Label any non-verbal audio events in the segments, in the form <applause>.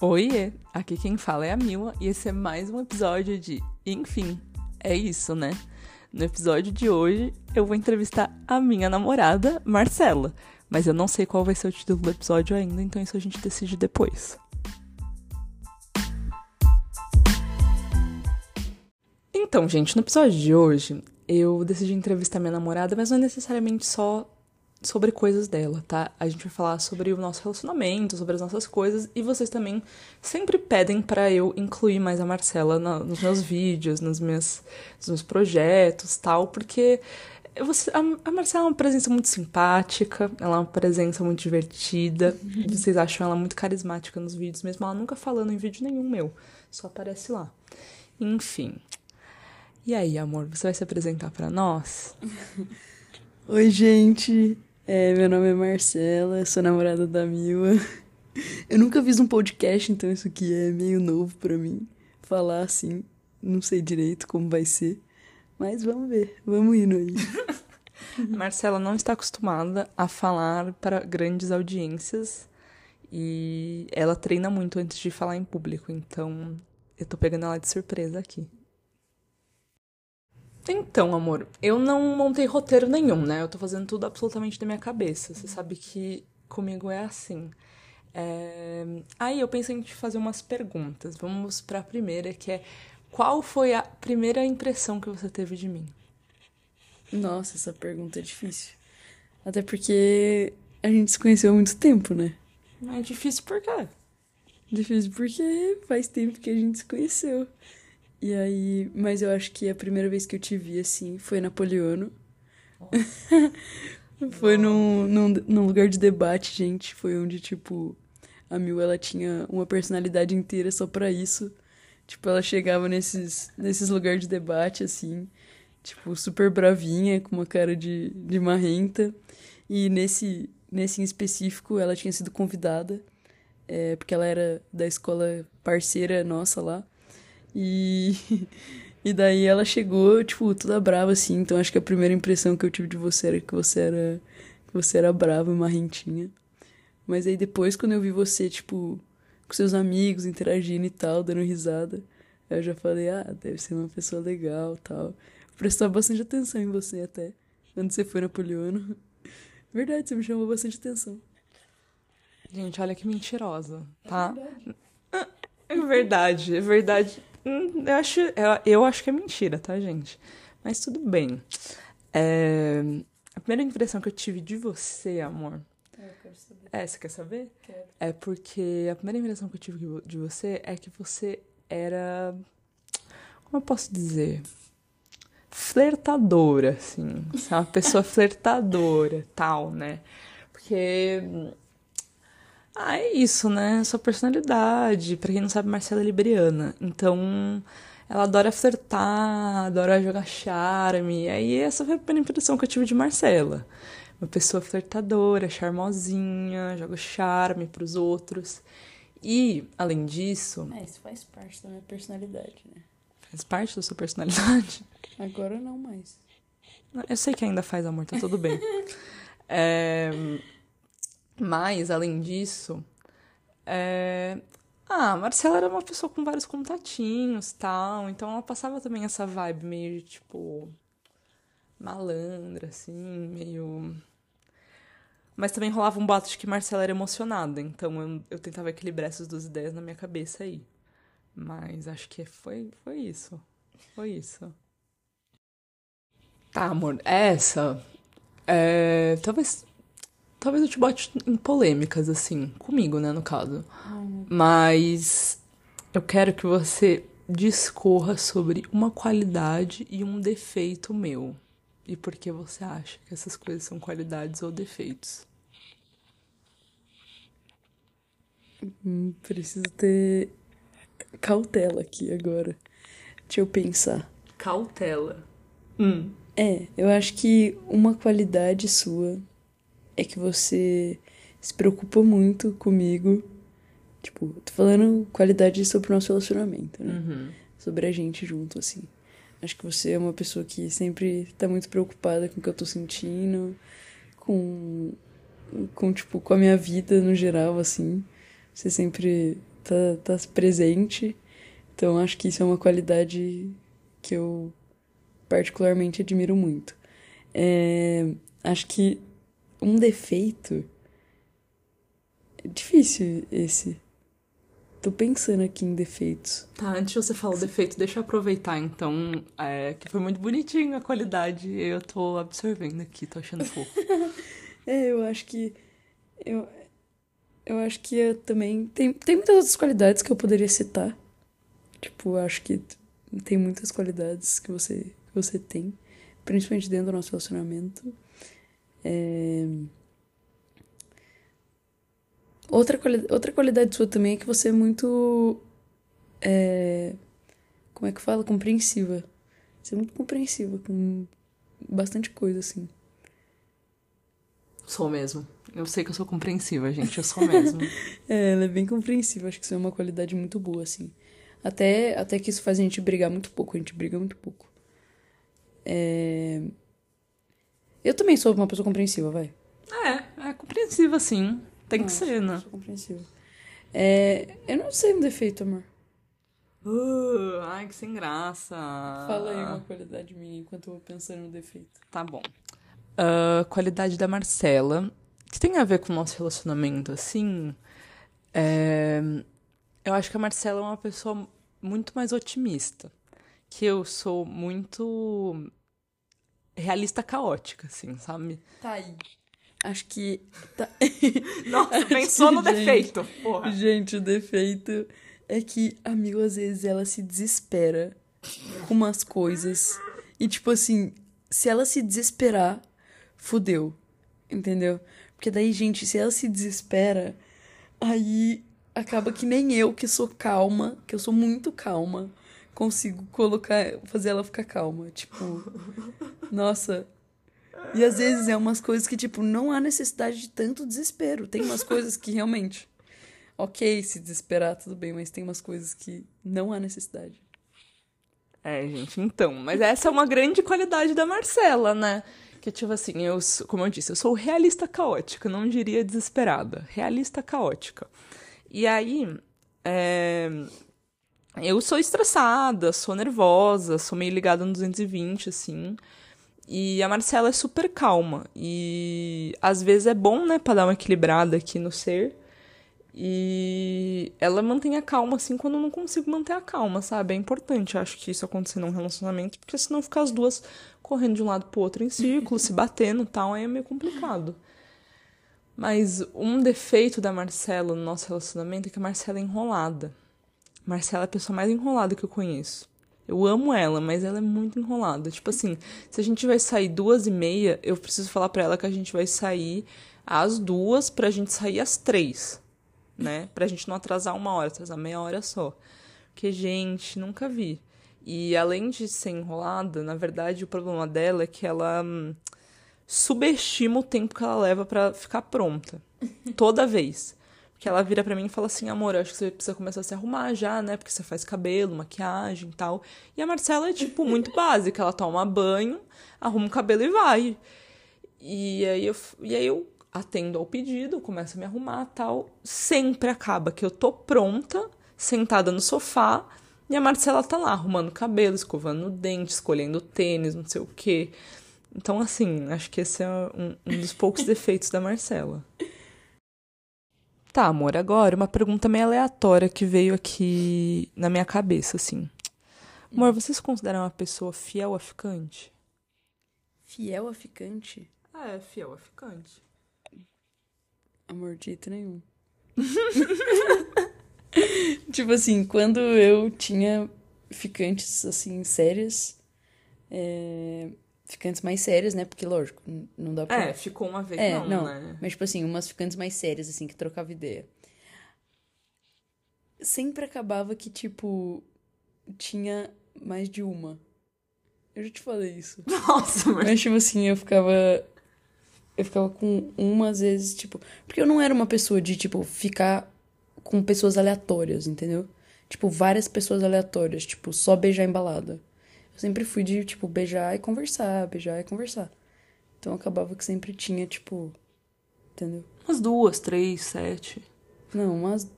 Oiê, aqui quem fala é a Mila e esse é mais um episódio de Enfim, é isso, né? No episódio de hoje eu vou entrevistar a minha namorada, Marcela, mas eu não sei qual vai ser o título do episódio ainda, então isso a gente decide depois. Então, gente, no episódio de hoje eu decidi entrevistar minha namorada, mas não é necessariamente só sobre coisas dela, tá? A gente vai falar sobre o nosso relacionamento, sobre as nossas coisas, e vocês também sempre pedem para eu incluir mais a Marcela na, nos meus vídeos, nos meus, nos meus projetos, tal, porque você, a, a, Marcela é uma presença muito simpática, ela é uma presença muito divertida, uhum. vocês acham ela muito carismática nos vídeos, mesmo ela nunca falando em vídeo nenhum meu, só aparece lá. Enfim. E aí, amor, você vai se apresentar para nós? <laughs> Oi, gente. É, meu nome é Marcela, sou namorada da Mila. Eu nunca fiz um podcast, então isso aqui é meio novo para mim. Falar assim, não sei direito como vai ser. Mas vamos ver, vamos indo aí. <laughs> Marcela não está acostumada a falar para grandes audiências e ela treina muito antes de falar em público, então eu tô pegando ela de surpresa aqui. Então, amor, eu não montei roteiro nenhum, né? Eu tô fazendo tudo absolutamente da minha cabeça. Você sabe que comigo é assim. É... Aí eu pensei em te fazer umas perguntas. Vamos para a primeira, que é qual foi a primeira impressão que você teve de mim? Nossa, essa pergunta é difícil. Até porque a gente se conheceu há muito tempo, né? É difícil por quê? Difícil porque faz tempo que a gente se conheceu. E aí, mas eu acho que a primeira vez que eu te vi assim foi Napoleono. <laughs> foi num, num, num lugar de debate, gente. Foi onde, tipo, a Mil ela tinha uma personalidade inteira só para isso. Tipo, ela chegava nesses, nesses lugares de debate, assim, tipo, super bravinha, com uma cara de, de marrenta. E nesse, nesse em específico, ela tinha sido convidada, é, porque ela era da escola parceira nossa lá. E, <laughs> e daí ela chegou, tipo, toda brava, assim. Então acho que a primeira impressão que eu tive de você era que você era, que você era brava e marrentinha. Mas aí depois, quando eu vi você, tipo, com seus amigos, interagindo e tal, dando risada, eu já falei, ah, deve ser uma pessoa legal tal. Prestava bastante atenção em você até, quando você foi Napoleono. <laughs> Verdade, você me chamou bastante atenção. Gente, olha que mentirosa, tá? <laughs> É verdade, é verdade. É verdade. Hum, eu acho, eu, eu acho que é mentira, tá, gente? Mas tudo bem. É, a primeira impressão que eu tive de você, amor. É, eu quero saber. É, você quer saber? Quero. É porque a primeira impressão que eu tive de você é que você era. Como eu posso dizer? Flertadora, assim. Você é uma pessoa <laughs> flertadora, tal, né? Porque ah, é isso, né? Sua personalidade. Pra quem não sabe, Marcela é libriana. Então, ela adora flertar, adora jogar charme. E aí, essa foi a primeira impressão que eu tive de Marcela. Uma pessoa flertadora, charmosinha, joga charme pros outros. E, além disso. É, isso faz parte da minha personalidade, né? Faz parte da sua personalidade? <laughs> Agora não mais. Eu sei que ainda faz amor, tá tudo bem. <laughs> é. Mas, além disso, é... ah, a Marcela era uma pessoa com vários contatinhos tal, então ela passava também essa vibe meio, tipo, malandra, assim, meio. Mas também rolava um boato de que Marcela era emocionada, então eu, eu tentava equilibrar essas duas ideias na minha cabeça aí. Mas acho que foi, foi isso. Foi isso. Tá, amor, essa. É, talvez Talvez eu te bote em polêmicas, assim, comigo, né, no caso. Mas eu quero que você discorra sobre uma qualidade e um defeito meu. E por que você acha que essas coisas são qualidades ou defeitos? Hum, preciso ter cautela aqui agora. Deixa eu pensar. Cautela. Hum. É, eu acho que uma qualidade sua é que você se preocupa muito comigo. Tipo, tô falando qualidade sobre o nosso relacionamento, né? Uhum. Sobre a gente junto, assim. Acho que você é uma pessoa que sempre tá muito preocupada com o que eu tô sentindo, com, com tipo, com a minha vida no geral, assim. Você sempre tá, tá presente. Então acho que isso é uma qualidade que eu particularmente admiro muito. É, acho que um defeito. É difícil esse. Tô pensando aqui em defeitos. Tá, antes de você falar o defeito, deixa eu aproveitar então, é, que foi muito bonitinho a qualidade. Eu tô absorvendo aqui, tô achando fofo. <laughs> é, eu acho que. Eu, eu acho que eu também. Tem, tem muitas outras qualidades que eu poderia citar. Tipo, eu acho que tem muitas qualidades que você, que você tem, principalmente dentro do nosso relacionamento. É... Outra, quali outra qualidade sua também é que você é muito. É... Como é que fala? Compreensiva. Você é muito compreensiva com bastante coisa, assim. Sou mesmo. Eu sei que eu sou compreensiva, gente. Eu sou mesmo. <laughs> é, ela é bem compreensiva. Acho que isso é uma qualidade muito boa, assim. Até, até que isso faz a gente brigar muito pouco. A gente briga muito pouco. É... Eu também sou uma pessoa compreensiva, vai. É, é compreensiva, sim. Tem que ser, né? Sou compreensiva. É... Eu não sei um defeito, amor. Uh, ai, que sem graça. Fala aí uma qualidade minha enquanto eu vou pensando no defeito. Tá bom. Uh, qualidade da Marcela, que tem a ver com o nosso relacionamento, assim. É... Eu acho que a Marcela é uma pessoa muito mais otimista. Que eu sou muito realista caótica, assim, sabe? Tá aí. Acho que. Tá... <laughs> Nossa, <laughs> pensou no defeito, porra. Gente, o defeito é que, amigo, às vezes ela se desespera com umas coisas. E, tipo assim, se ela se desesperar, fudeu. Entendeu? Porque daí, gente, se ela se desespera, aí acaba que nem eu, que sou calma, que eu sou muito calma, consigo colocar, fazer ela ficar calma. Tipo, nossa. E às vezes é umas coisas que, tipo, não há necessidade de tanto desespero. Tem umas coisas que realmente. Ok, se desesperar, tudo bem, mas tem umas coisas que não há necessidade. É, gente, então. Mas essa é uma grande qualidade da Marcela, né? Que, tipo assim, eu, como eu disse, eu sou realista caótica, não diria desesperada. Realista caótica. E aí, é, eu sou estressada, sou nervosa, sou meio ligada no 220, assim. E a Marcela é super calma. E às vezes é bom, né, pra dar uma equilibrada aqui no ser. E ela mantém a calma, assim, quando eu não consigo manter a calma, sabe? É importante, acho que isso acontecer num relacionamento, porque senão ficar as duas correndo de um lado pro outro em círculo, <laughs> se batendo e tal, aí é meio complicado. Mas um defeito da Marcela no nosso relacionamento é que a Marcela é enrolada. Marcela é a pessoa mais enrolada que eu conheço. Eu amo ela, mas ela é muito enrolada. Tipo assim, se a gente vai sair duas e meia, eu preciso falar pra ela que a gente vai sair às duas pra gente sair às três, né? Pra gente não atrasar uma hora, atrasar meia hora só. Porque, gente, nunca vi. E além de ser enrolada, na verdade, o problema dela é que ela. Hum, subestima o tempo que ela leva para ficar pronta. <laughs> Toda vez. Porque ela vira para mim e fala assim: amor, acho que você precisa começar a se arrumar já, né? Porque você faz cabelo, maquiagem e tal. E a Marcela é, tipo, muito <laughs> básica. Ela toma banho, arruma o cabelo e vai. E aí eu, e aí eu atendo ao pedido, começo a me arrumar tal. Sempre acaba que eu tô pronta, sentada no sofá, e a Marcela tá lá arrumando cabelo, escovando o dente, escolhendo tênis, não sei o quê. Então, assim, acho que esse é um, um dos poucos <laughs> defeitos da Marcela. Tá, amor, agora uma pergunta meio aleatória que veio aqui na minha cabeça, assim. Amor, você se considera uma pessoa fiel a ficante? Fiel a ficante? É, fiel a ficante. Amor, de jeito nenhum. <laughs> tipo assim, quando eu tinha ficantes, assim, sérias, é, ficantes mais sérias, né? Porque, lógico, não dá pra. É, ficou uma vez, é, não, não né? Mas, tipo assim, umas ficantes mais sérias, assim, que trocava ideia. Sempre acabava que, tipo, tinha mais de uma. Eu já te falei isso. <laughs> Nossa, mas... mas tipo assim, eu ficava. Eu ficava com uma, às vezes, tipo. Porque eu não era uma pessoa de, tipo, ficar com pessoas aleatórias, entendeu? Tipo, várias pessoas aleatórias, tipo, só beijar embalada. Eu sempre fui de, tipo, beijar e conversar, beijar e conversar. Então acabava que sempre tinha, tipo. Entendeu? Umas duas, três, sete. Não, umas.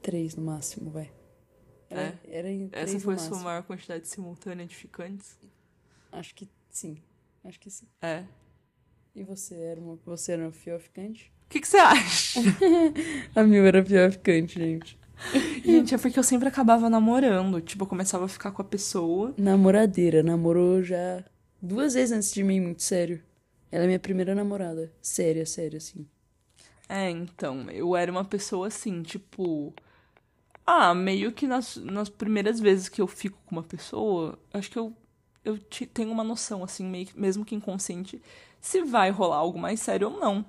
três no máximo, vai. Era, É? era em Essa foi a sua maior quantidade simultânea de ficantes? Acho que sim. Acho que sim. É. E você era uma, você era uma fiel ficante? O que, que você acha? <laughs> A Mil era fiel ficante, gente. <laughs> Gente, é porque eu sempre acabava namorando. Tipo, eu começava a ficar com a pessoa. Namoradeira, namorou já duas vezes antes de mim, muito sério. Ela é minha primeira namorada. Séria, séria, assim. É, então, eu era uma pessoa assim, tipo. Ah, meio que nas, nas primeiras vezes que eu fico com uma pessoa, acho que eu, eu ti- tenho uma noção, assim, meio, mesmo que inconsciente, se vai rolar algo mais sério ou não.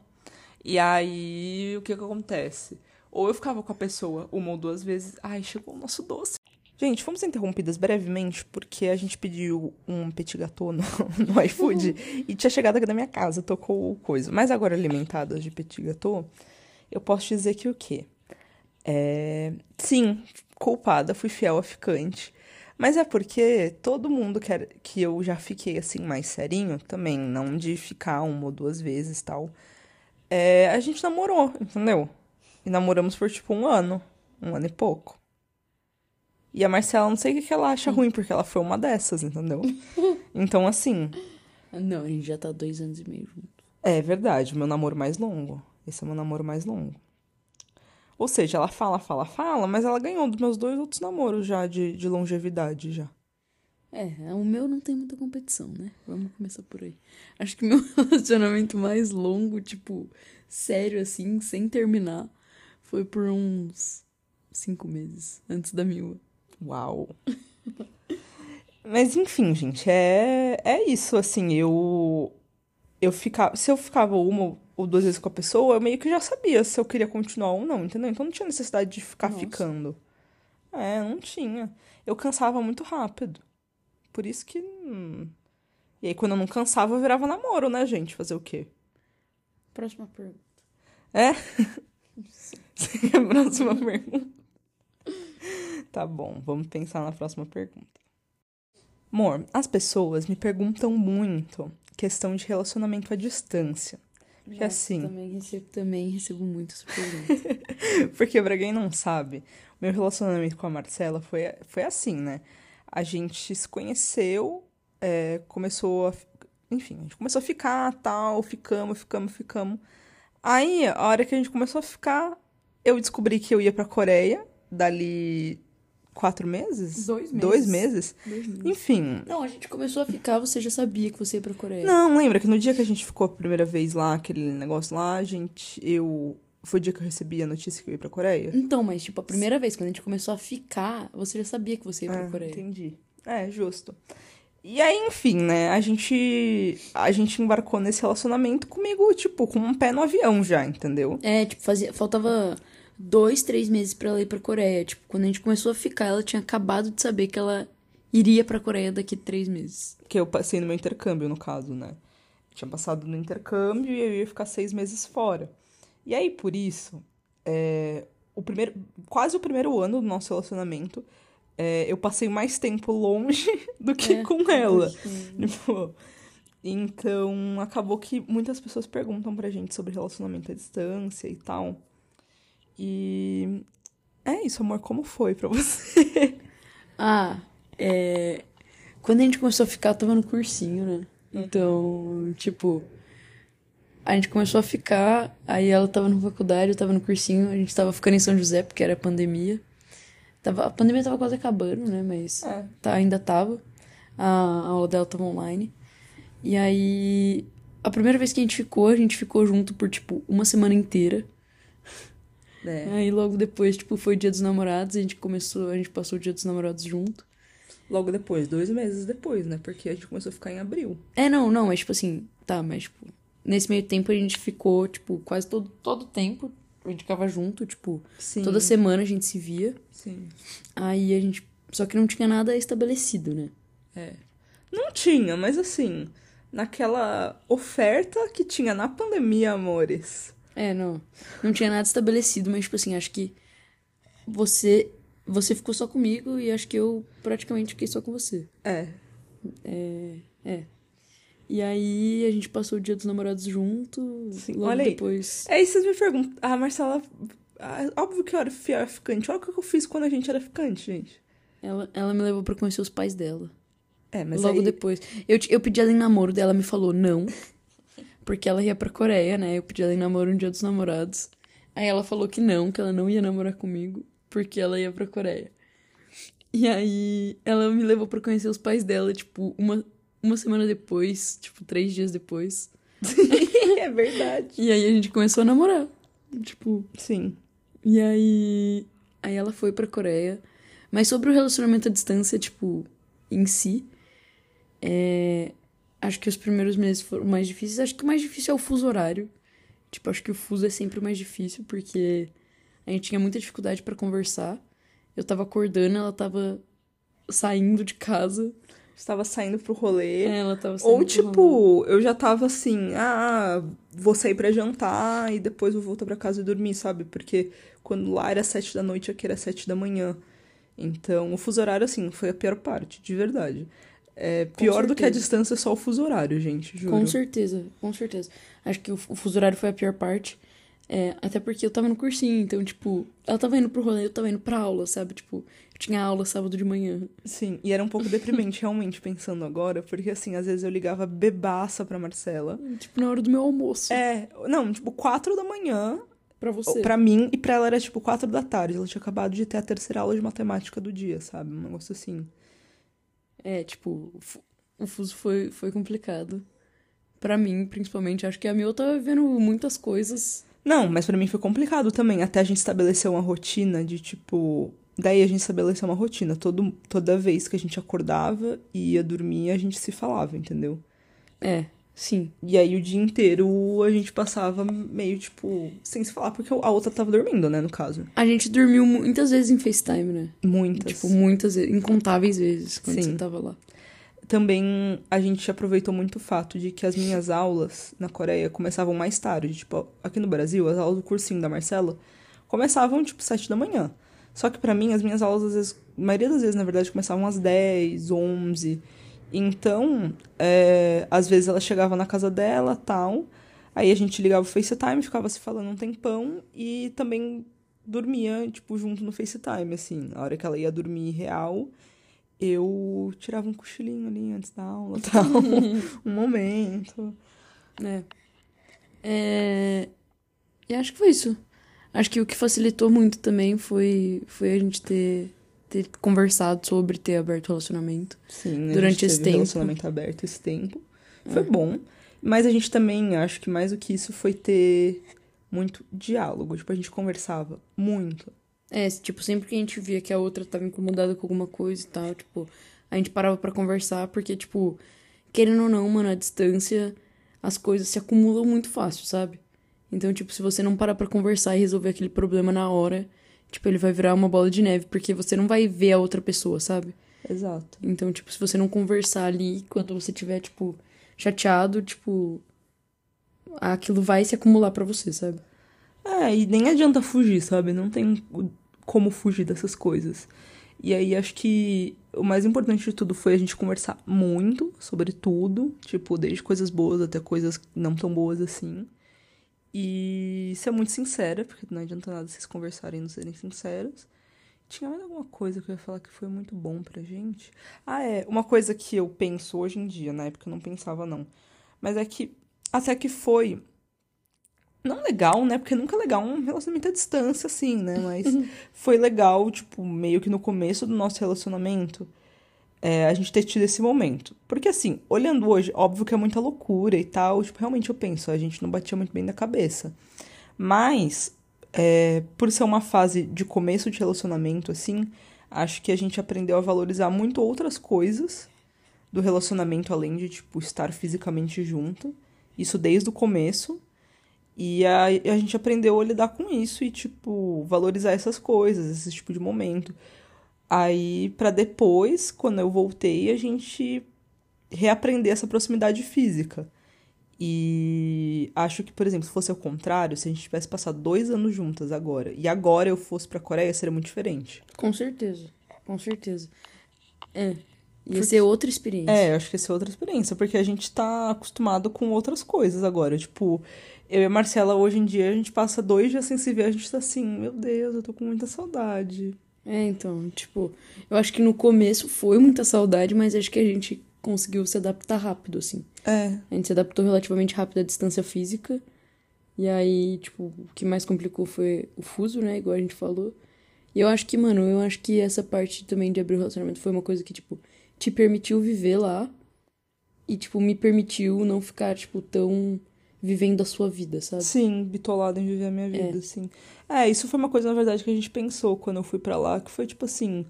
E aí, o que que acontece? Ou eu ficava com a pessoa uma ou duas vezes. Ai, chegou o nosso doce. Gente, fomos interrompidas brevemente porque a gente pediu um petit gâteau no, <laughs> no iFood e tinha chegado aqui na minha casa, tocou coisa. Mas agora alimentadas de petit gâteau, eu posso dizer que o quê? É... Sim, culpada, fui fiel a ficante. Mas é porque todo mundo que, era- que eu já fiquei assim mais serinho também, não de ficar uma ou duas vezes tal. É, a gente namorou, entendeu? E namoramos por tipo um ano, um ano e pouco. E a Marcela, não sei o que ela acha ruim, porque ela foi uma dessas, entendeu? <laughs> Então, assim, Não, a gente já tá dois anos e meio junto. é verdade, meu namoro mais longo. Esse é o meu namoro mais longo. Ou seja, ela fala, fala, fala, mas ela ganhou dos meus dois outros namoros já de, de longevidade já. É, o meu não tem muita competição, né? Vamos começar por aí. Acho que meu <laughs> relacionamento mais longo, tipo, sério assim, sem terminar, foi por uns cinco meses antes da Mila. Uau. <laughs> Mas enfim, gente, é, é isso, assim, eu eu ficava, se eu ficava uma ou duas vezes com a pessoa, eu meio que já sabia se eu queria continuar ou não, entendeu? Então não tinha necessidade de ficar Nossa. ficando. É, não tinha. Eu cansava muito rápido. Por isso que hum. E aí quando eu não cansava, eu virava namoro, né, gente? Fazer o quê? Próxima pergunta. É? <laughs> <laughs> próxima pergunta. Tá bom, vamos pensar na próxima pergunta. Amor, as pessoas me perguntam muito questão de relacionamento à distância. Porque Nossa, assim, Também recebo, também recebo muito essa <laughs> pergunta. porque pra quem não sabe, meu relacionamento com a Marcela foi, foi assim, né? A gente se conheceu, é, começou a. fi- Enfim, a gente começou a ficar, tal, ficamos, ficamos, ficamos. Aí, a hora que a gente começou a ficar, eu descobri que eu ia pra Coreia, dali quatro meses? Dois Dois meses. meses? Dois meses. Enfim. Não, a gente começou a ficar, você já sabia que você ia pra Coreia. Não, lembra que no dia que a gente ficou a primeira vez lá, aquele negócio lá, a gente. Eu. Foi o dia que eu recebi a notícia que eu ia pra Coreia? Então, mas tipo, a primeira vez, quando a gente começou a ficar, você já sabia que você ia pra Ah, Coreia. Entendi. É, justo. E aí, enfim, né? A gente. A gente embarcou nesse relacionamento comigo, tipo, com um pé no avião já, entendeu? É, tipo, fazia, faltava dois, três meses pra ela ir pra Coreia. Tipo, quando a gente começou a ficar, ela tinha acabado de saber que ela iria pra Coreia daqui a três meses. Que eu passei no meu intercâmbio, no caso, né? Tinha passado no intercâmbio e eu ia ficar seis meses fora. E aí, por isso, é, o primeiro, quase o primeiro ano do nosso relacionamento, é, eu passei mais tempo longe <laughs> do que É, com ela. Uhum. Tipo, então, acabou que muitas pessoas perguntam pra gente sobre relacionamento à distância e tal. E é isso, amor, como foi pra <laughs> você? Ah, é. Quando a gente começou a ficar, eu tava no cursinho, né? Então, tipo. A gente começou a ficar, aí ela tava na faculdade, eu tava no cursinho, a gente tava ficando em São José, porque era pandemia. Tava, a pandemia tava quase acabando, né? Mas É. tá, ainda tava. A, a aula dela tava online. E aí, a primeira vez que a gente ficou, a gente ficou junto por, tipo, uma semana inteira. É. <laughs> Aí logo depois, tipo, foi o dia dos namorados, a gente começou, a gente passou o dia dos namorados junto. Logo depois, dois meses depois, né? Porque a gente começou a ficar em abril. É, não, não, mas tipo assim, tá, mas tipo, nesse meio tempo a gente ficou, tipo, quase todo, todo o tempo, a gente ficava junto, tipo, Sim. toda semana a gente se via. Sim. Aí a gente, só que não tinha nada estabelecido, né? É. Não tinha, mas assim, naquela oferta que tinha na pandemia, amores. É, não, não tinha nada estabelecido, mas tipo assim, acho que você, você ficou só comigo e acho que eu praticamente fiquei só com você. É. É, é. E aí a gente passou o dia dos namorados junto, Sim, logo olha aí. depois... É isso que vocês me perguntam. A Marcela Ah, óbvio que eu era fi- era ficante. Olha o que eu fiz quando a gente era ficante, gente. Ela, ela me levou pra conhecer os pais dela. É, mas Logo aí... depois. Eu, eu pedi ela em namoro, dela me falou não. Porque ela ia pra Coreia, né? Eu pedi ela em namoro um dia dos namorados. Aí ela falou que não, que ela não ia namorar comigo, porque ela ia pra Coreia. E aí ela me levou pra conhecer os pais dela, tipo, uma, uma semana depois, tipo, três dias depois. <laughs> é verdade. E aí a gente começou a namorar. Tipo, Sim. e aí. Aí ela foi pra Coreia. Mas sobre o relacionamento à distância, tipo, em si, é, acho que os primeiros meses foram mais difíceis. Acho que o mais difícil é o fuso horário. Tipo, acho que o fuso é sempre o mais difícil, porque a gente tinha muita dificuldade pra conversar. Eu tava acordando, ela tava saindo de casa. Estava saindo pro rolê. É, ela tava saindo Ou, tipo, rolê. eu já tava assim, ah, vou sair pra jantar e depois vou voltar pra casa e dormir, sabe? Porque quando lá era sete da noite, aqui era sete da manhã. Então, o fuso horário, assim, foi a pior parte, de verdade. É, pior do que a distância é só o fuso horário, gente, juro. Com certeza, com certeza. Acho que o, fuso horário foi a pior parte. É, até porque eu tava no cursinho, então, tipo, ela tava indo pro rolê, eu tava indo pra aula, sabe? Tipo, tinha aula sábado de manhã. Sim, e era um pouco deprimente, <laughs> realmente, pensando agora, porque, assim, às vezes eu ligava bebaça pra Marcela. Tipo, na hora do meu almoço. É, não, tipo, quatro da manhã, Pra você. pra mim, e pra ela era, tipo, quatro da tarde. Ela tinha acabado de ter a terceira aula de matemática do dia, sabe? Um negócio assim. É, tipo, o fu- o fuso foi, foi complicado. Pra mim, principalmente. Acho que a Mil tava vivendo muitas coisas. Não, mas pra mim foi complicado também. Até a gente estabelecer uma rotina de tipo. Daí a gente estabeleceu uma rotina. Todo, toda vez que a gente acordava e ia dormir, a gente se falava, entendeu? É, sim. E aí o dia inteiro a gente passava meio tipo. sem se falar, porque a outra tava dormindo, né, no caso. A gente dormiu muitas vezes em FaceTime, né? Muitas. Tipo, muitas vezes, incontáveis vezes quando Sim. você tava lá. Também a gente aproveitou muito o fato de que as minhas aulas na Coreia começavam mais tarde. Tipo, aqui no Brasil, as aulas do cursinho da Marcela começavam, tipo, sete da manhã. Só que pra mim, as minhas aulas, às vezes, a maioria das vezes, na verdade, começavam às 10, 11. Então, é, às vezes ela chegava na casa dela, tal. Aí a gente ligava o FaceTime, ficava se falando um tempão e também dormia, tipo, junto no FaceTime, assim. Na hora que ela ia dormir real, eu tirava um cochilinho ali antes da aula, <laughs> tal. um momento. É. É... E acho que foi isso. Acho que o que facilitou muito também foi, foi a gente ter, ter conversado sobre ter aberto o relacionamento. Sim, Durante esse tempo. relacionamento aberto esse tempo. Foi bom. Mas a gente também, acho que mais do que isso, foi ter muito diálogo. Tipo, a gente conversava muito. É, tipo, sempre que a gente via que a outra tava incomodada com alguma coisa e tal, tipo, a gente parava pra conversar, porque, tipo, querendo ou não, mano, a distância, as coisas se acumulam muito fácil, sabe? Então, tipo, se você não parar pra conversar e resolver aquele problema na hora, tipo, ele vai virar uma bola de neve, porque você não vai ver a outra pessoa, sabe? Exato. Então, tipo, se você não conversar ali, quando você tiver, tipo, chateado, tipo, aquilo vai se acumular pra você, sabe? É, e nem adianta fugir, sabe? Não tem como fugir dessas coisas. E aí acho que o mais importante de tudo foi a gente conversar muito sobre tudo, tipo, desde coisas boas até coisas não tão boas assim. E ser muito sincera, porque não adianta nada vocês conversarem e não serem sinceros. Tinha mais alguma coisa que eu ia falar que foi muito bom pra gente? Ah, é. Uma coisa que eu penso hoje em dia, na época eu não pensava, não. Mas é que até que foi não legal, né? Porque nunca é legal um relacionamento à distância, assim, né? Mas <laughs> foi legal, tipo, meio que no começo do nosso relacionamento, é, a gente ter tido esse momento. Porque, assim, olhando hoje, óbvio que é muita loucura e tal. Tipo, realmente eu penso, a gente não batia muito bem na cabeça. Mas, é, por ser uma fase de começo de relacionamento, assim, acho que a gente aprendeu a valorizar muito outras coisas do relacionamento, além de, tipo, estar fisicamente junto. Isso desde o começo. E a, a gente aprendeu a lidar com isso e, tipo, valorizar essas coisas, esse tipo de momento. Aí, pra depois, quando eu voltei, a gente reaprender essa proximidade física. E acho que, por exemplo, se fosse ao contrário, se a gente tivesse passado dois anos juntas agora, e agora eu fosse pra Coreia, seria muito diferente. Com certeza, com certeza. É. Ia ser outra experiência. É, acho que ia ser outra experiência, porque a gente tá acostumado com outras coisas agora. Tipo, eu e a Marcela, hoje em dia, a gente passa dois dias sem se ver, a gente tá assim, meu Deus, eu tô com muita saudade. É, então, tipo, eu acho que no começo foi muita saudade, mas acho que a gente conseguiu se adaptar rápido, assim. É. A gente se adaptou relativamente rápido à distância física. E aí, tipo, o que mais complicou foi o fuso, né? Igual a gente falou. E eu acho que, mano, eu acho que essa parte também de abrir o relacionamento foi uma coisa que, tipo, te permitiu viver lá. E, tipo, me permitiu não ficar, tipo, tão vivendo a sua vida, sabe? Sim, bitolado em viver a minha vida, É. sim. É, isso foi uma coisa, na verdade, que a gente pensou quando eu fui pra lá, que foi tipo assim.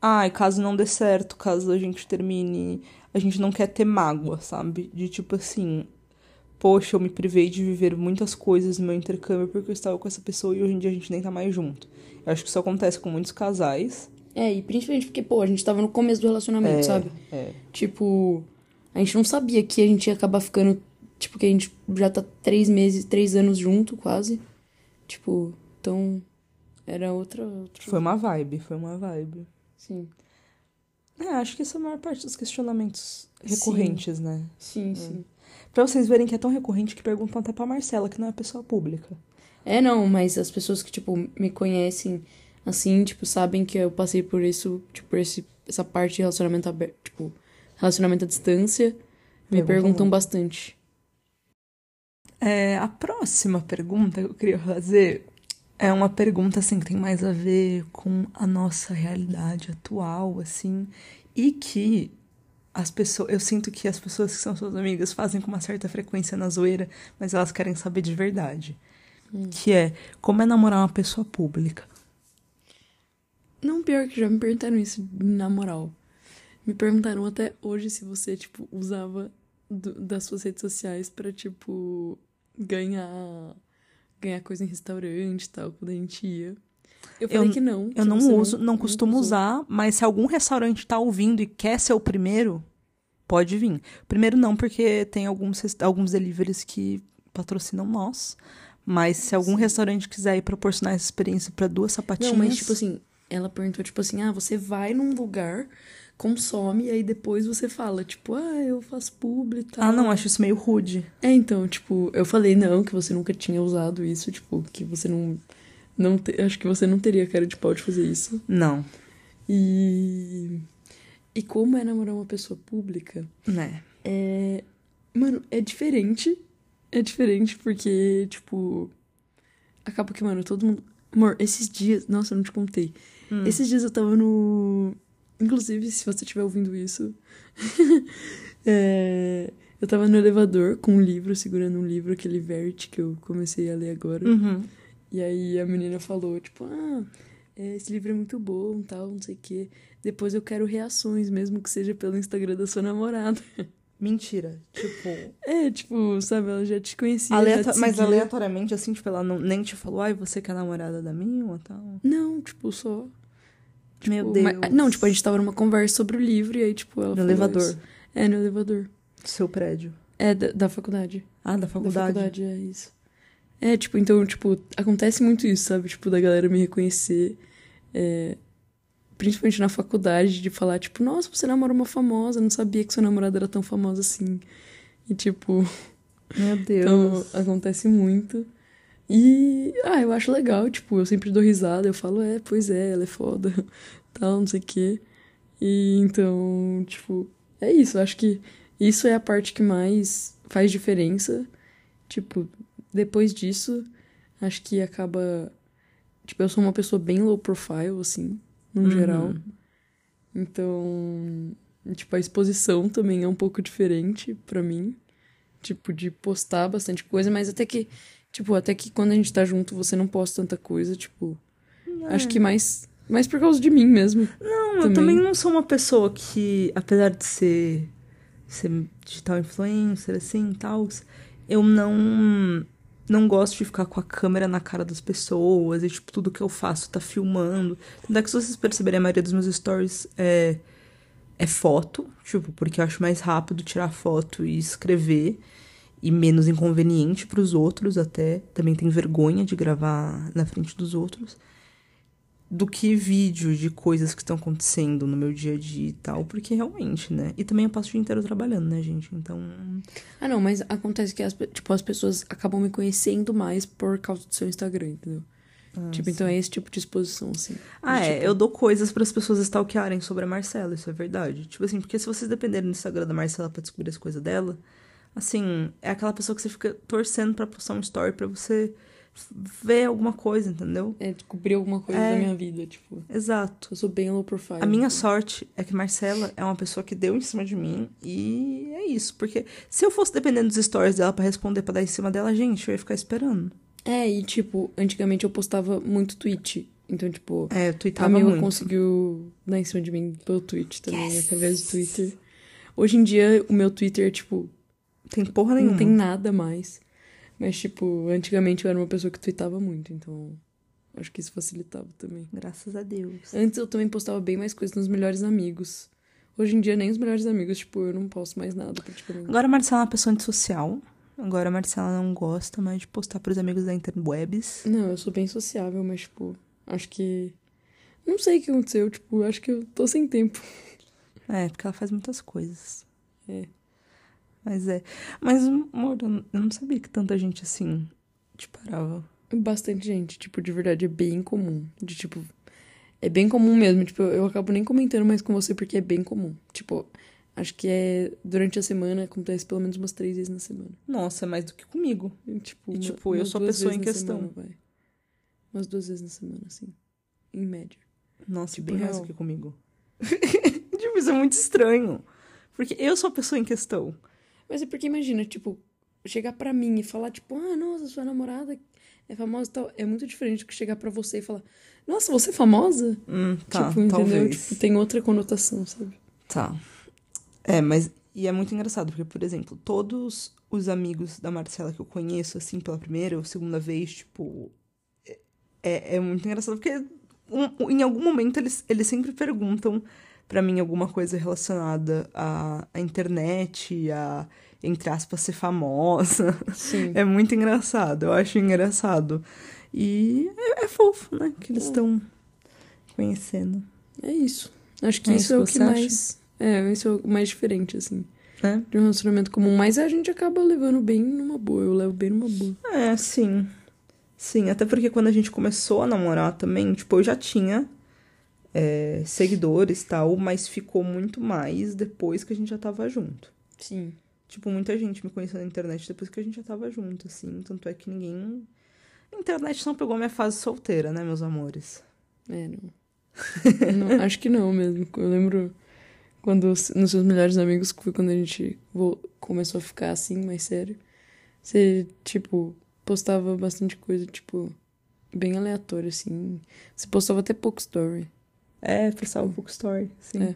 Ai, caso não dê certo, caso a gente termine, a gente não quer ter mágoa, sabe? De tipo assim, poxa, eu me privei de viver muitas coisas no meu intercâmbio porque eu estava com essa pessoa e hoje em dia a gente nem tá mais junto. Eu acho que isso acontece com muitos casais. É, e principalmente porque, pô, a gente tava no começo do relacionamento, É, sabe? É. Tipo, a gente não sabia que a gente ia acabar ficando. Tipo, que a gente já tá três meses, três anos junto, quase. Tipo, então. Era outra. outra... Foi uma vibe, foi uma vibe. Sim. É, acho que essa é a maior parte dos questionamentos recorrentes, né? Sim, sim. Pra vocês verem que é tão recorrente que perguntam até pra Marcela, que não é pessoa pública. É, não, mas as pessoas que, tipo, me conhecem assim, tipo, sabem que eu passei por isso, tipo, por esse, essa parte de relacionamento aberto, tipo, relacionamento à distância, me Perguntam perguntam bastante. É, a próxima pergunta que eu queria fazer é uma pergunta assim que tem mais a ver com a nossa realidade atual, assim, e que as pessoas, eu sinto que as pessoas que são suas amigas fazem com uma certa frequência na zoeira, mas elas querem saber de verdade. Que é como é namorar uma pessoa pública. Não, pior que já me perguntaram isso, na moral. Me perguntaram até hoje se você, tipo, usava do- das suas redes sociais pra, tipo, ganhar ganhar coisa em restaurante e tal, quando a gente ia. Eu falei Eu- que não. Eu não você uso, não costumo usou. usar, mas se algum restaurante tá ouvindo e quer ser o primeiro, pode vir. Primeiro não, porque tem alguns, alguns deliveries que patrocinam nós. Mas se algum restaurante quiser ir proporcionar essa experiência pra duas sapatinhas. Não, mas tipo assim, ela perguntou, tipo assim, ah, você vai num lugar, consome, e aí depois você fala, tipo, ah, eu faço publi e tal. Ah, não, acho isso meio rude. É, então, tipo, eu falei, não, que você nunca tinha usado isso, tipo, que você não. não te- acho que você não teria cara de pau de fazer isso. Não, E. E como é namorar uma pessoa pública? né? É. Mano, é diferente. É diferente porque, tipo. Acaba que, mano, todo mundo. Amor, esses dias. Nossa, eu não te contei. Esses dias eu tava no. Inclusive, se você estiver ouvindo isso. <laughs> é, Eu tava no elevador com um livro, segurando um livro, aquele Verity que eu comecei a ler agora. Uhum. E aí a menina falou, tipo, ah, é, esse livro é muito bom, tal, não sei o quê. Depois eu quero reações, mesmo que seja pelo Instagram da sua namorada. <laughs> Mentira. Tipo. É, tipo, sabe, ela já te conhecia. aleato- te Mas aleatoriamente, assim, tipo, ela não, nem te falou, ai, você que é a namorada da minha ou tal. Não, tipo, só. Meu tipo, Deus. mas- não, tipo, a gente tava numa conversa sobre o livro e aí, tipo, ela No elevador. isso. É, no elevador. do seu prédio. É, da, da faculdade. Ah, da Da faculdade. faculdade, é isso. É, tipo, então, tipo, acontece muito isso, sabe? Tipo, da galera me reconhecer. é, principalmente na faculdade, de falar, tipo, nossa, você namora uma famosa, não sabia que sua namorada era tão famosa assim. E, tipo, Meu <laughs> Deus. então acontece muito. E, ah, eu acho legal, tipo, eu sempre dou risada, eu falo, é, pois é, ela é foda, <laughs> tal, não sei o quê. E então, tipo, é isso, eu acho que isso é a parte que mais faz diferença. Tipo, depois disso, acho que acaba. Tipo, eu sou uma pessoa bem low profile, assim, no Uhum. geral. Então, tipo, a exposição também é um pouco diferente pra mim. Tipo, de postar bastante coisa, mas até que, tipo, até que quando a gente tá junto você não posta tanta coisa, tipo. Acho que mais. Mais por causa de mim mesmo. Não, eu também. também não sou uma pessoa que, apesar de ser, ser digital influencer, assim, tal, eu não, não gosto de ficar com a câmera na cara das pessoas e, tipo, tudo que eu faço tá filmando. Tanto é que se vocês perceberem, a maioria dos meus stories é, é foto, tipo, porque eu acho mais rápido tirar foto e escrever e menos inconveniente pros outros até. Também tenho vergonha de gravar na frente dos outros. do que vídeo de coisas que estão acontecendo no meu dia a dia e tal, porque realmente, né? E também eu passo o dia inteiro trabalhando, né, gente? Então. Ah, não, mas acontece que as, tipo, as pessoas acabam me conhecendo mais por causa do seu Instagram, entendeu? Ah, tipo, então é esse tipo de exposição, assim. Ah, é. tipo, Eu dou coisas para as pessoas stalkearem sobre a Marcela, isso é verdade. Tipo assim, porque se vocês dependerem do Instagram da Marcela pra descobrir as coisas dela, assim, é aquela pessoa que você fica torcendo pra postar um story pra você ver alguma coisa, entendeu? É, descobrir alguma coisa É. da minha vida, tipo. Exato. Eu sou bem low profile. A minha sorte é que Marcela é uma pessoa que deu em cima de mim e é isso. Porque se eu fosse dependendo dos stories dela pra responder, pra dar em cima dela, gente, eu ia ficar esperando. É, e tipo, antigamente eu postava muito tweet. Então, tipo, É, eu a Mila muito. conseguiu dar em cima de mim pelo tweet também, através do Twitter. Hoje em dia, o meu Twitter, tipo, Tem porra nenhuma. não tem nada mais. Mas, tipo, antigamente eu era uma pessoa que tweetava muito, então acho que isso facilitava também. Graças a Deus. Antes eu também postava bem mais coisas nos melhores amigos. Hoje em dia, nem os melhores amigos, tipo, eu não posto mais nada praticamente. Agora a Marcela é uma pessoa antissocial. Agora a Marcela não gosta mais de postar pros amigos da interwebs. Não, eu sou bem sociável, mas, tipo, acho que. Não sei o que aconteceu, tipo, acho que eu tô sem tempo. É, porque ela faz muitas coisas. É. Mas é. Mas, amor, eu eu não sabia que tanta gente assim te parava. Bastante gente, tipo, de verdade é bem comum. De tipo, é bem comum mesmo. Tipo, eu, eu acabo nem comentando mais com você porque é bem comum. Tipo, acho que é durante a semana, acontece pelo menos umas três vezes na semana. Nossa, é mais do que comigo. E, tipo, E, uma- tipo, eu umas sou a pessoa em questão. semana, vai. Umas duas vezes na semana, assim. Em média. Nossa, Tipo, bem mais do que comigo. <laughs> tipo, isso é muito estranho. Porque eu sou a pessoa em questão. Mas é porque imagina, tipo, chegar pra mim e falar, tipo, ah, nossa, sua namorada é famosa e tal. É muito diferente do que chegar pra você e falar, nossa, você é famosa? Hum, tá, tipo, entendeu? talvez. Tipo, tem outra conotação, sabe? Tá. É, mas. E é muito engraçado, porque, por exemplo, todos os amigos da Marcela que eu conheço, assim, pela primeira ou segunda vez, tipo. É, é muito engraçado, porque um- em algum momento eles, eles sempre perguntam pra mim alguma coisa relacionada à, à internet, a, entre aspas, ser famosa. Sim. <laughs> É muito engraçado, eu acho engraçado. E é, é fofo, né? Que eles estão conhecendo. É isso. Acho que É isso isso é o que você acha? mais. É, isso é o mais diferente, assim. É? De um relacionamento comum. Mas a gente acaba levando bem numa boa. Eu levo bem numa boa. É, sim. Sim, até porque quando a gente começou a namorar também, tipo, eu já tinha é, seguidores e tal, mas ficou muito mais depois que a gente já tava junto. Sim. Tipo, muita gente me conheceu na internet depois que a gente já tava junto, assim. Tanto é que ninguém. A internet não pegou minha fase solteira, né, meus amores? É, não. <laughs> Não, Acho que não mesmo. Eu lembro quando nos seus melhores amigos, que foi quando a gente começou a ficar assim, mais sério. Você, tipo, postava bastante coisa, tipo, bem aleatória, assim. Você postava até pouco story. É, postava um pouco story, sim. É.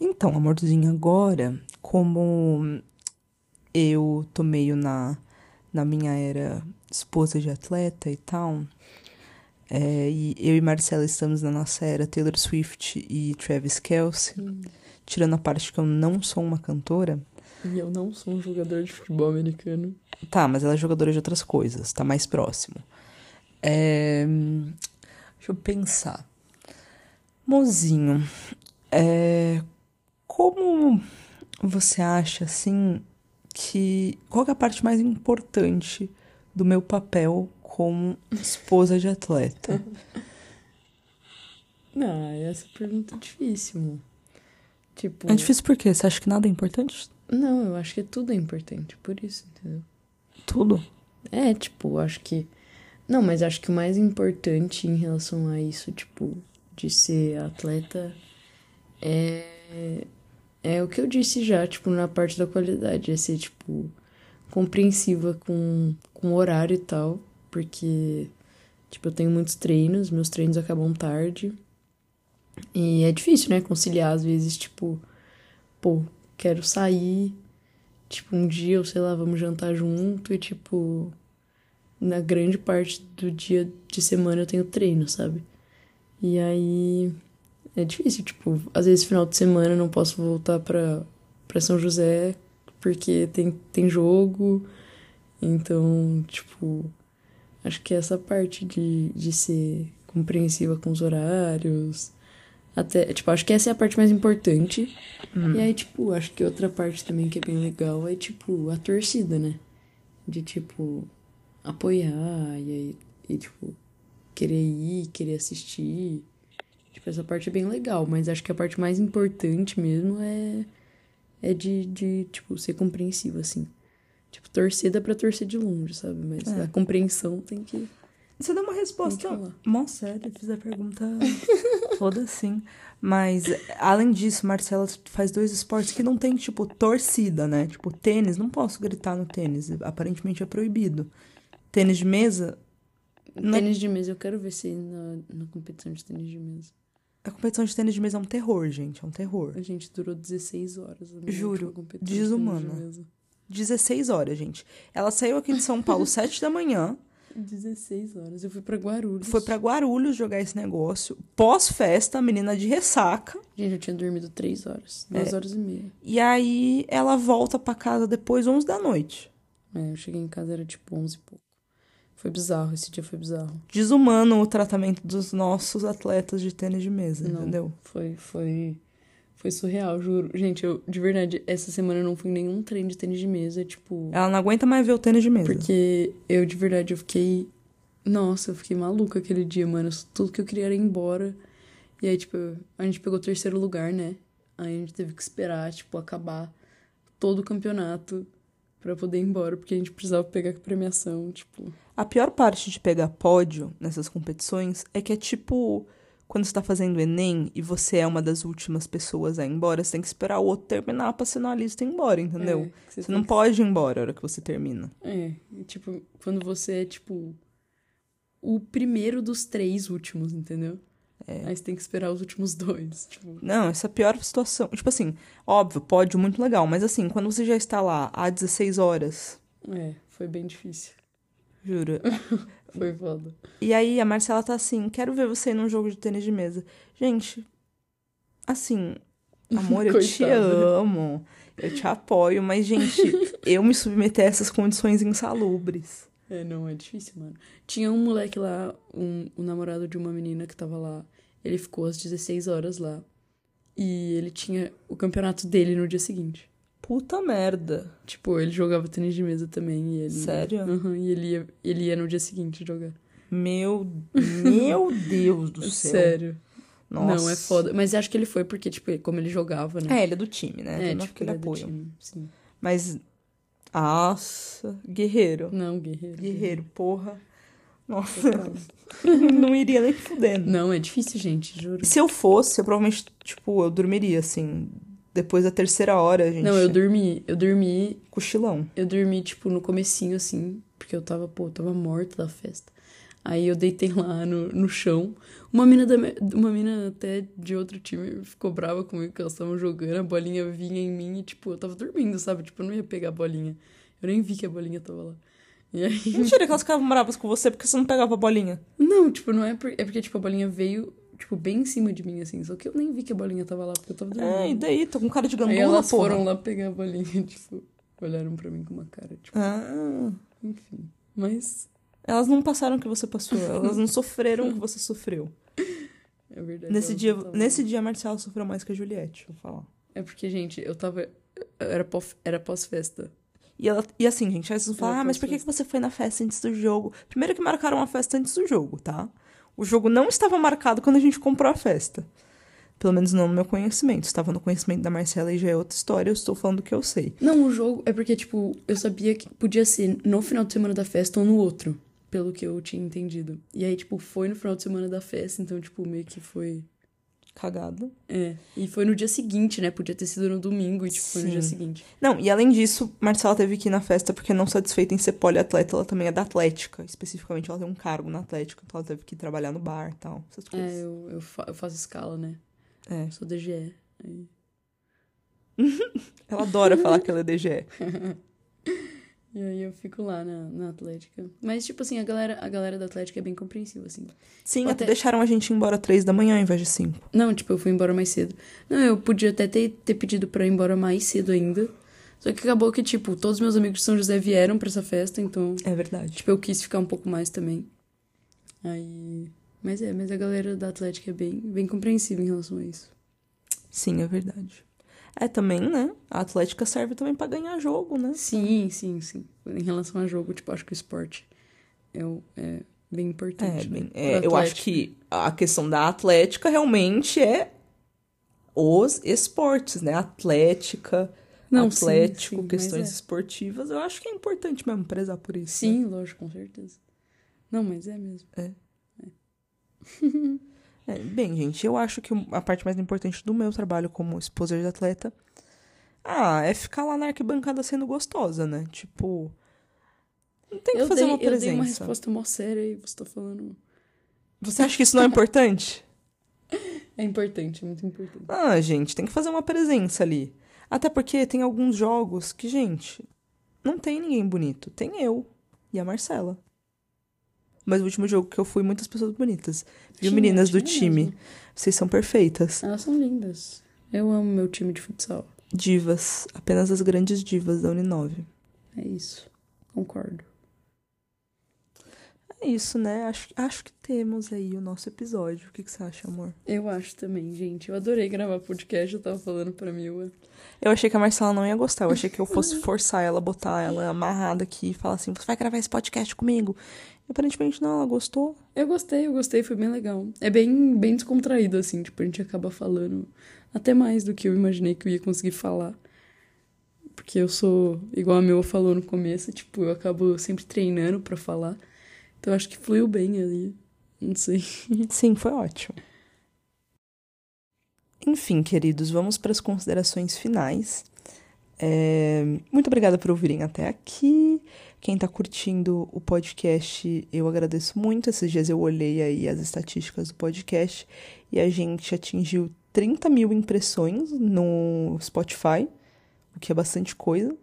Então, amorzinho, agora, como eu tô meio na, na minha era esposa de atleta e tal, é, e eu e Marcela estamos na nossa era Taylor Swift e Travis Kelce, tirando a parte que eu não sou uma cantora, E eu não sou um jogador de futebol americano. Tá, mas ela é jogadora de outras coisas, tá mais próximo. É... Deixa eu pensar. Mozinho, é... como você acha, assim, que. Qual é a parte mais importante do meu papel como esposa de atleta? <laughs> Não, essa pergunta é difícil. Tipo. É difícil porque você acha que nada é importante? Não, eu acho que tudo é importante, por isso, entendeu? Tudo. É, tipo, eu acho que. Não, mas acho que o mais importante em relação a isso, tipo, de ser atleta é. É o que eu disse já, tipo, na parte da qualidade. É ser, tipo, compreensiva com, com o horário e tal. Porque, tipo, eu tenho muitos treinos, meus treinos acabam tarde. E é difícil, né? Conciliar, às vezes, tipo, pô, quero sair. Tipo, um dia, ou sei lá, vamos jantar junto e, tipo, na grande parte do dia de semana eu tenho treino, sabe? E aí é difícil, tipo, às vezes final de semana eu não posso voltar pra, pra São José porque tem, tem jogo. Então, tipo, Acho que essa parte de, de ser compreensiva com os horários. Até, tipo, acho que essa é a parte mais importante. E aí, tipo, acho que outra parte também que é bem legal é, tipo, a torcida, né? De, tipo, apoiar e e, tipo, querer ir, querer assistir. Tipo, essa parte é bem legal, mas acho que a parte mais importante mesmo é, é de, de, tipo, ser compreensivo, assim. Tipo, torcer dá pra torcer de longe, sabe? Mas É. a compreensão tem que. Você deu uma resposta mó séria, fiz a pergunta <laughs> toda assim. Mas, além disso, Marcela faz dois esportes que não tem, tipo, torcida, né? Tipo, tênis, não posso gritar no tênis. Aparentemente é proibido. Tênis de mesa, Não- Tênis de mesa, eu quero ver se na, na competição de tênis de mesa. a competição de tênis de mesa é um terror, gente. É um terror. A gente durou 16 horas. Juro, de desumana. de mesa. 16 horas, gente. Ela saiu aqui de São Paulo <laughs> 7 da manhã, 16 horas. Eu fui pra Guarulhos. foi pra Guarulhos jogar esse negócio. Pós-festa, a menina de ressaca. Gente, eu tinha dormido 3 horas. É. 2 horas e meia. E aí ela volta pra casa depois, 11 da noite. É, eu cheguei em casa, era tipo 11 e pouco. Foi bizarro, esse dia foi bizarro. Desumano o tratamento dos nossos atletas de tênis de mesa, Não. entendeu? Foi, foi, foi surreal, juro. Gente, eu, de verdade, essa semana eu não fui em nenhum treino de tênis de mesa, tipo... Ela não aguenta mais ver o tênis de mesa. Porque eu, de verdade, eu fiquei... Nossa, eu fiquei maluca aquele dia, mano. Tudo que eu queria era ir embora. E aí, tipo, a gente pegou o terceiro lugar, né? Aí a gente teve que esperar, tipo, acabar todo o campeonato pra poder ir embora, porque a gente precisava pegar premiação, tipo... A pior parte de pegar pódio nessas competições é que é tipo quando você tá fazendo Enem e você é uma das últimas pessoas a ir embora, você tem que esperar o outro terminar pra ser na lista e ir embora, entendeu? É, que Você não pode ir embora a hora que você termina. É, e, tipo, quando você é, tipo, o primeiro dos três últimos, entendeu? É. Aí você tem que esperar os últimos <laughs> dois, tipo... Não, essa é a pior situação. Tipo assim, óbvio, pódio muito legal, mas assim, quando você já está lá há 16 horas, É, foi bem difícil. juro. <laughs> Foi foda. E aí a Marcela tá assim, quero ver você num jogo de tênis de mesa. Gente, assim, <laughs> amor, eu te amo. Eu te apoio, mas, gente, eu me submeter a essas condições insalubres. É, não, é difícil, mano. Tinha um moleque lá, um, o namorado de uma menina que tava lá. Ele ficou às 16 horas lá. E ele tinha o campeonato dele no dia seguinte. Puta merda. Tipo, ele jogava tênis de mesa também. E ele... Sério? Aham, e ele ia, ele ia no dia seguinte jogar. Meu, meu Deus do <laughs> céu. Sério. Nossa. Não, é foda. Mas acho que ele foi porque, tipo, como ele jogava, né? É, ele é do time, né? É, Então, tipo, ele ele é do time, sim. Mas, nossa, guerreiro. Não, guerreiro. Guerreiro, porra. Nossa, <laughs> não iria nem fudendo. Não, é difícil, gente, juro. Se eu fosse, eu provavelmente, tipo, eu dormiria, assim. Depois da terceira hora, gente. Não, eu dormi. Eu dormi, Cochilão. eu dormi, tipo, no comecinho, assim, porque eu tava, pô, eu tava morta da festa. Aí eu deitei lá no, no chão. Uma mina, da, uma mina até de outro time ficou brava comigo que elas estavam jogando, a bolinha vinha em mim e, tipo, eu tava dormindo, sabe? Tipo, eu não ia pegar a bolinha. Eu nem vi que a bolinha tava lá. E aí. <laughs> Mentira que elas ficavam bravas com você porque você não pegava a bolinha. Não, tipo, não é, por, é porque, tipo, a bolinha veio, tipo, bem em cima de mim, assim. Só que eu nem vi que a bolinha tava lá, porque eu tava dormindo. É, e daí? Tô com cara de Aí gandula, elas porra. foram lá pegar a bolinha, <laughs> tipo, olharam pra mim com uma cara, tipo, Ah, enfim. Mas elas não passaram o que você passou. <laughs> Elas não sofreram o que você sofreu. é verdade. Nesse dia, nesse dia a Marcela sofreu mais que a Juliette, vou falar. É porque, gente, eu tava. Era pós- era pós-festa. E, ela, e assim, gente, aí vocês vão falar, ah, mas por que, que você foi na festa antes do jogo? Primeiro que marcaram a festa antes do jogo, tá? O jogo não estava marcado quando a gente comprou a festa. Pelo menos não no meu conhecimento. Estava no conhecimento da Marcela e já é outra história, eu estou falando do que eu sei. Não, o jogo é porque, tipo, eu sabia que podia ser no final de semana da festa ou no outro. Pelo que eu tinha entendido. E aí, tipo, foi no final de semana da festa, então, tipo, meio que foi. Cagada. É. E foi no dia seguinte, né? Podia ter sido no domingo e, tipo, foi no dia seguinte. Não, e além disso, Marcela teve que ir na festa porque não satisfeita em ser poliatleta, ela também é da Atlética. Especificamente, ela tem um cargo na Atlética, então ela teve que ir trabalhar no bar e tal, essas coisas. É, eu, eu, fa- eu faço escala, né? É. Eu sou DGE. Aí... <laughs> Ela adora falar que ela é DGE. <laughs> E aí eu fico lá na, na Atlética. Mas, tipo assim, a galera, a galera da Atlética é bem compreensiva, assim. Sim, Até- até deixaram a gente ir embora três da manhã ao invés de cinco. Não, tipo, eu fui embora mais cedo. Não, eu podia até ter, ter pedido pra ir embora mais cedo ainda. Só que acabou que, tipo, todos meus amigos de São José vieram pra essa festa, então, É verdade. tipo, eu quis ficar um pouco mais também. Aí. Mas é, mas a galera da Atlética é bem, bem compreensiva em relação a isso. Sim, é verdade. É também, né? A Atlética serve também pra ganhar jogo, né? Sim, sim, sim. Em relação a jogo, tipo, acho que o esporte é, o- é bem É, importante. bem, né? é, eu acho que a questão da Atlética realmente é os esportes, né? Atlética, Não, sim, Atlético, sim, mas questões é. esportivas. Eu acho que é importante mesmo prezar por isso. né? Sim, lógico, com certeza. Não, mas é mesmo. É, <laughs> bem, gente, eu acho que a parte mais importante do meu trabalho como esposa de atleta ah, é ficar lá na arquibancada sendo gostosa, né? Tipo, não tem que eu fazer dei, uma Eu dei uma presença. resposta mó séria e você tá falando. Você acha que isso não é importante? <laughs> É importante, é muito importante. Ah, gente, tem que fazer uma presença ali. Até porque tem alguns jogos que, gente, não tem ninguém bonito. Tem eu e a Marcela. Mas o último jogo que eu fui, muitas pessoas bonitas. Viu, meninas do time? mesmo. Vocês são perfeitas. Elas são lindas. Eu amo meu time de futsal. Divas. Apenas as grandes divas da Uninove. É isso. Concordo. É isso, né? Acho, acho que temos aí o nosso episódio. O que, que você acha, amor? Eu acho também, gente. Eu adorei gravar podcast, eu tava falando pra Mila. Eu achei que a Marcela não ia gostar. Eu achei que eu fosse <laughs> forçar ela, botar ela amarrada aqui e falar assim: você vai gravar esse podcast comigo? Aparentemente não, ela gostou. Eu gostei, eu gostei, foi bem legal. É bem, bem descontraído, assim, tipo, a gente acaba falando até mais do que eu imaginei que eu ia conseguir falar. Porque eu sou, igual a Mila falou no começo, tipo, eu acabo sempre treinando pra falar. Então eu acho que fluiu bem ali. Não sei. <laughs> Sim, foi ótimo. Enfim, queridos, vamos para as considerações finais. É, Muito obrigada por ouvirem até aqui. Quem tá curtindo o podcast, eu agradeço muito. Esses dias eu olhei aí as estatísticas do podcast e a gente atingiu 30 mil impressões no Spotify, o que é bastante coisa.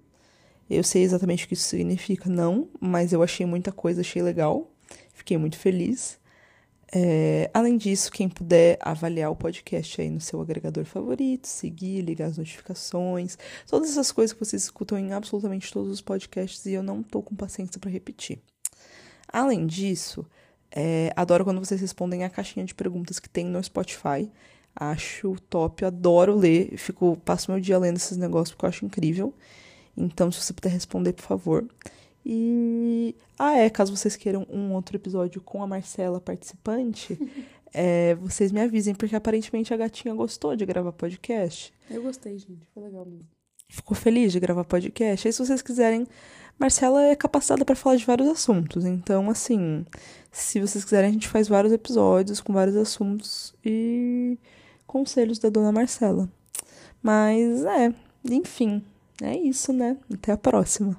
Eu sei exatamente o que isso significa, não, mas eu achei muita coisa, achei legal. Fiquei muito feliz. É, além disso, quem puder avaliar o podcast aí no seu agregador favorito, seguir, ligar as notificações, todas essas coisas que vocês escutam em absolutamente todos os podcasts e eu não tô com paciência para repetir. Além disso, é, adoro quando vocês respondem a caixinha de perguntas que tem no Spotify. Acho top, adoro ler, fico passo meu dia lendo esses negócios porque eu acho incrível. Então, se você puder responder, por favor. E. Ah, é, caso vocês queiram um outro episódio com a Marcela participante, <laughs> é, vocês me avisem, porque aparentemente a gatinha gostou de gravar podcast. Eu gostei, gente. Foi legal mesmo. Ficou feliz de gravar podcast. Aí, se vocês quiserem, Marcela é capacitada para falar de vários assuntos. Então, assim, se vocês quiserem, a gente faz vários episódios com vários assuntos e conselhos da dona Marcela. Mas é, enfim, é isso, né? Até a próxima.